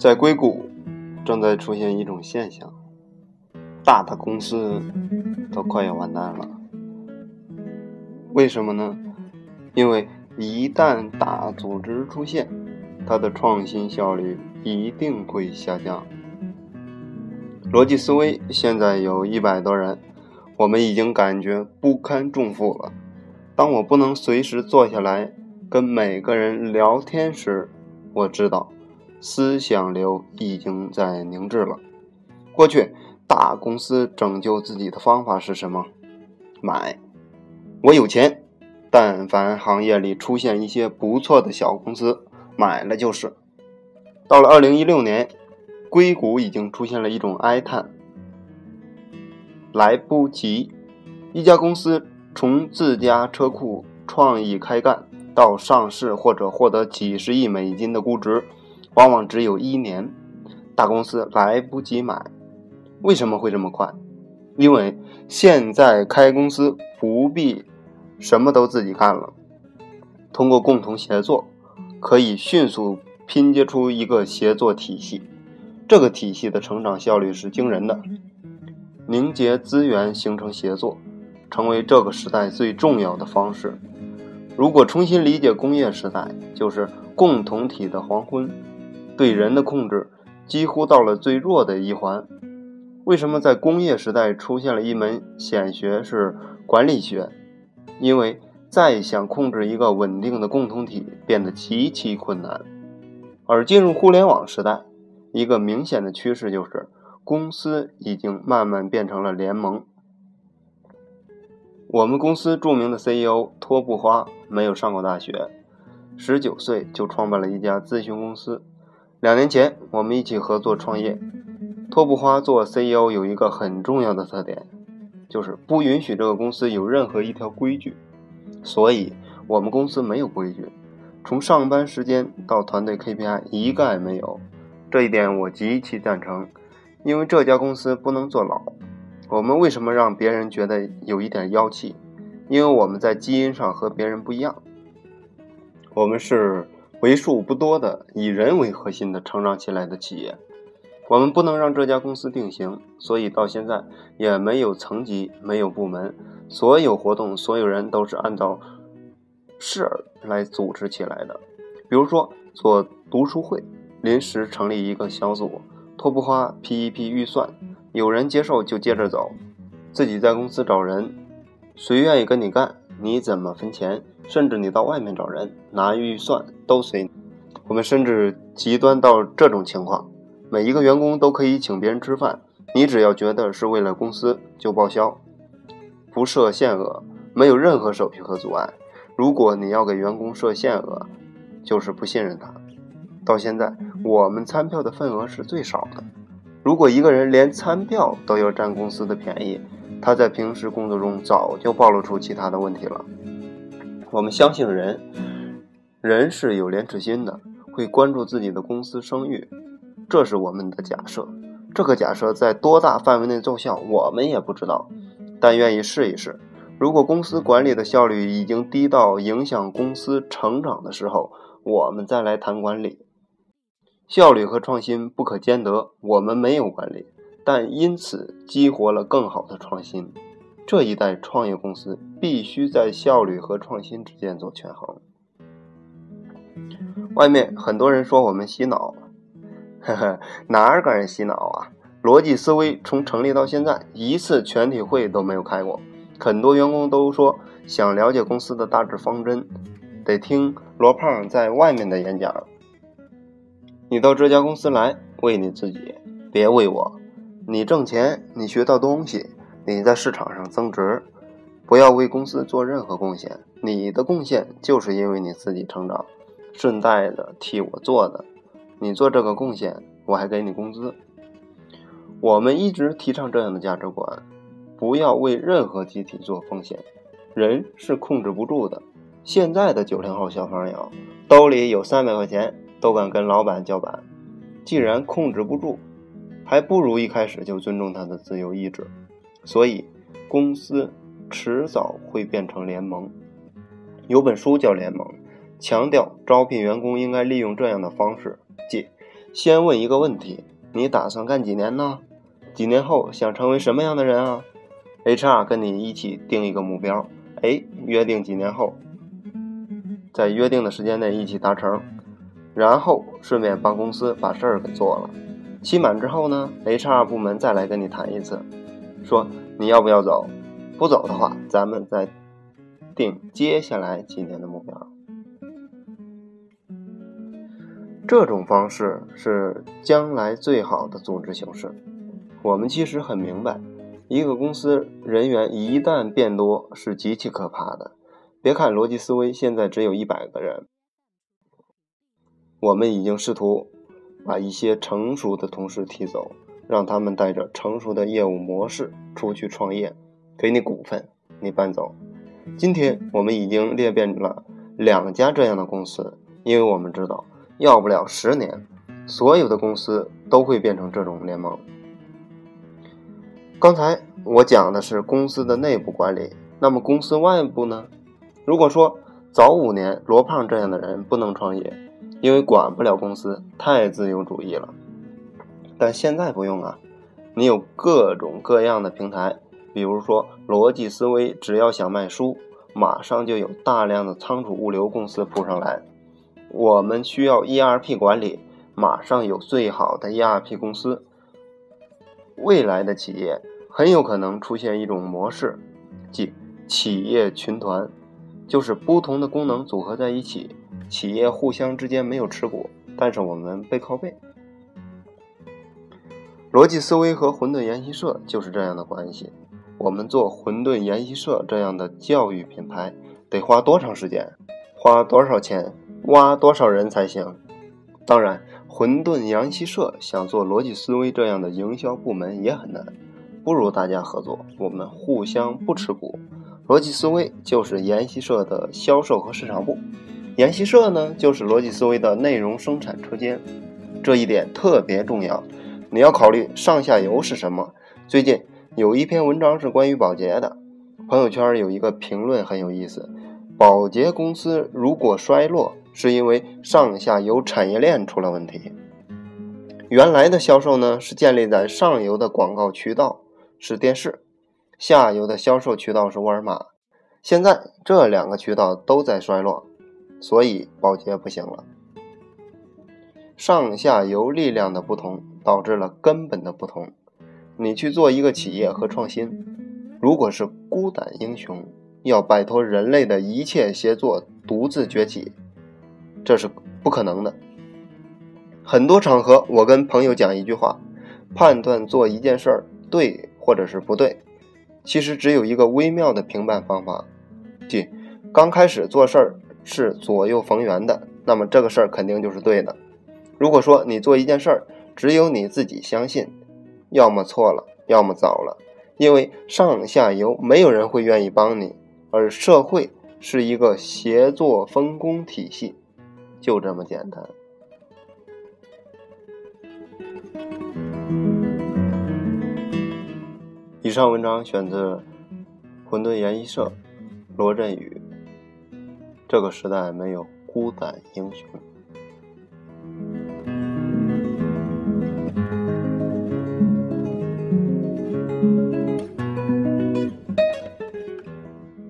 在硅谷，正在出现一种现象：大的公司都快要完蛋了。为什么呢？因为一旦大组织出现，它的创新效率一定会下降。逻辑思维现在有一百多人，我们已经感觉不堪重负了。当我不能随时坐下来跟每个人聊天时，我知道。思想流已经在凝滞了。过去大公司拯救自己的方法是什么？买。我有钱，但凡行业里出现一些不错的小公司，买了就是。到了二零一六年，硅谷已经出现了一种哀叹：来不及。一家公司从自家车库创意开干到上市或者获得几十亿美金的估值。往往只有一年，大公司来不及买。为什么会这么快？因为现在开公司不必什么都自己干了，通过共同协作，可以迅速拼接出一个协作体系。这个体系的成长效率是惊人的。凝结资源，形成协作，成为这个时代最重要的方式。如果重新理解工业时代，就是共同体的黄昏。对人的控制几乎到了最弱的一环。为什么在工业时代出现了一门显学是管理学？因为再想控制一个稳定的共同体变得极其困难。而进入互联网时代，一个明显的趋势就是公司已经慢慢变成了联盟。我们公司著名的 CEO 托布花没有上过大学，十九岁就创办了一家咨询公司。两年前，我们一起合作创业。托布花做 CEO 有一个很重要的特点，就是不允许这个公司有任何一条规矩。所以，我们公司没有规矩，从上班时间到团队 KPI 一概没有。这一点我极其赞成，因为这家公司不能坐牢。我们为什么让别人觉得有一点妖气？因为我们在基因上和别人不一样。我们是。为数不多的以人为核心的成长起来的企业，我们不能让这家公司定型，所以到现在也没有层级，没有部门，所有活动，所有人都是按照事儿来组织起来的。比如说做读书会，临时成立一个小组，托布花批一批预算，有人接受就接着走，自己在公司找人，谁愿意跟你干？你怎么分钱？甚至你到外面找人拿预算都随你。我们甚至极端到这种情况：每一个员工都可以请别人吃饭，你只要觉得是为了公司就报销，不设限额，没有任何手续和阻碍。如果你要给员工设限额，就是不信任他。到现在，我们餐票的份额是最少的。如果一个人连餐票都要占公司的便宜，他在平时工作中早就暴露出其他的问题了。我们相信人，人是有廉耻心的，会关注自己的公司声誉，这是我们的假设。这个假设在多大范围内奏效，我们也不知道，但愿意试一试。如果公司管理的效率已经低到影响公司成长的时候，我们再来谈管理。效率和创新不可兼得，我们没有管理。但因此激活了更好的创新。这一代创业公司必须在效率和创新之间做权衡。外面很多人说我们洗脑，呵呵，哪敢洗脑啊？逻辑思维从成立到现在一次全体会都没有开过。很多员工都说想了解公司的大致方针，得听罗胖在外面的演讲。你到这家公司来为你自己，别为我。你挣钱，你学到东西，你在市场上增值，不要为公司做任何贡献。你的贡献就是因为你自己成长，顺带的替我做的。你做这个贡献，我还给你工资。我们一直提倡这样的价值观：不要为任何集体做奉献。人是控制不住的。现在的九零后小朋友兜里有三百块钱，都敢跟老板叫板。既然控制不住，还不如一开始就尊重他的自由意志，所以公司迟早会变成联盟。有本书叫《联盟》，强调招聘员工应该利用这样的方式，即先问一个问题：你打算干几年呢？几年后想成为什么样的人啊？HR 跟你一起定一个目标，哎，约定几年后，在约定的时间内一起达成，然后顺便帮公司把事儿给做了。期满之后呢，HR 部门再来跟你谈一次，说你要不要走？不走的话，咱们再定接下来几年的目标。这种方式是将来最好的组织形式。我们其实很明白，一个公司人员一旦变多是极其可怕的。别看逻辑思维现在只有一百个人，我们已经试图把一些成熟的同事踢走，让他们带着成熟的业务模式出去创业，给你股份，你搬走。今天我们已经裂变了两家这样的公司，因为我们知道，要不了十年，所有的公司都会变成这种联盟。刚才我讲的是公司的内部管理，那么公司外部呢？如果说早五年罗胖这样的人不能创业，因为管不了公司，太自由主义了。但现在不用啊，你有各种各样的平台，比如说逻辑思维，只要想卖书，马上就有大量的仓储物流公司扑上来。我们需要 ERP 管理，马上有最好的 ERP 公司。未来的企业。很有可能出现一种模式，即企业群团，就是不同的功能组合在一起，企业互相之间没有持股，但是我们背靠背。逻辑思维和混沌研习社就是这样的关系。我们做混沌研习社这样的教育品牌，得花多长时间？花多少钱？挖多少人才行？当然，混沌研习社想做逻辑思维这样的营销部门也很难。不如大家合作，我们互相不持股。逻辑思维就是研习社的销售和市场部，研习社呢就是逻辑思维的内容生产车间。这一点特别重要，你要考虑上下游是什么。最近有一篇文章是关于保洁的，朋友圈有一个评论很有意思：保洁公司如果衰落，是因为上下游产业链出了问题。原来的销售呢是建立在上游的广告渠道。是电视，下游的销售渠道是沃尔玛。现在这两个渠道都在衰落，所以保洁不行了。上下游力量的不同导致了根本的不同。你去做一个企业和创新，如果是孤胆英雄，要摆脱人类的一切协作，独自崛起，这是不可能的。很多场合，我跟朋友讲一句话：判断做一件事儿对。或者是不对，其实只有一个微妙的评判方法，即刚开始做事儿是左右逢源的，那么这个事儿肯定就是对的。如果说你做一件事儿只有你自己相信，要么错了，要么早了，因为上下游没有人会愿意帮你，而社会是一个协作分工体系，就这么简单。以上文章选自混沌研习社罗振宇。这个时代没有孤胆英雄。